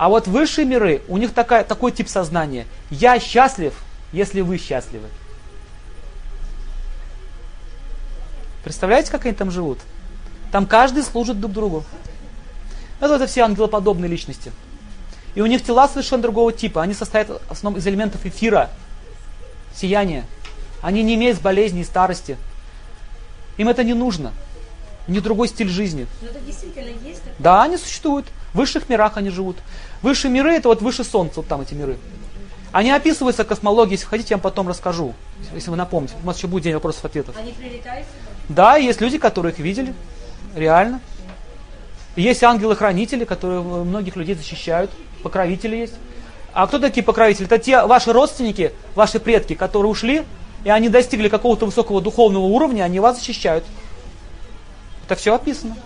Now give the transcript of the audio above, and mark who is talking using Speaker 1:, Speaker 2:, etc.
Speaker 1: А вот высшие миры, у них такая, такой тип сознания. Я счастлив, если вы счастливы. Представляете, как они там живут? Там каждый служит друг другу. Это, это все ангелоподобные личности. И у них тела совершенно другого типа. Они состоят в основном из элементов эфира, сияния. Они не имеют болезней и старости. Им это не нужно. Не другой стиль жизни.
Speaker 2: Но это действительно есть. такое?
Speaker 1: Да, они существуют. В высших мирах они живут. Высшие миры это вот выше Солнца, вот там эти миры. Они описываются космологией, если хотите, я вам потом расскажу. Если вы напомните. У нас еще будет день вопросов-ответов.
Speaker 2: Они прилетают?
Speaker 1: Да, есть люди, которые их видели. Реально. Есть ангелы-хранители, которые многих людей защищают. Покровители есть. А кто такие покровители? Это те ваши родственники, ваши предки, которые ушли, и они достигли какого-то высокого духовного уровня, они вас защищают. Это все описано.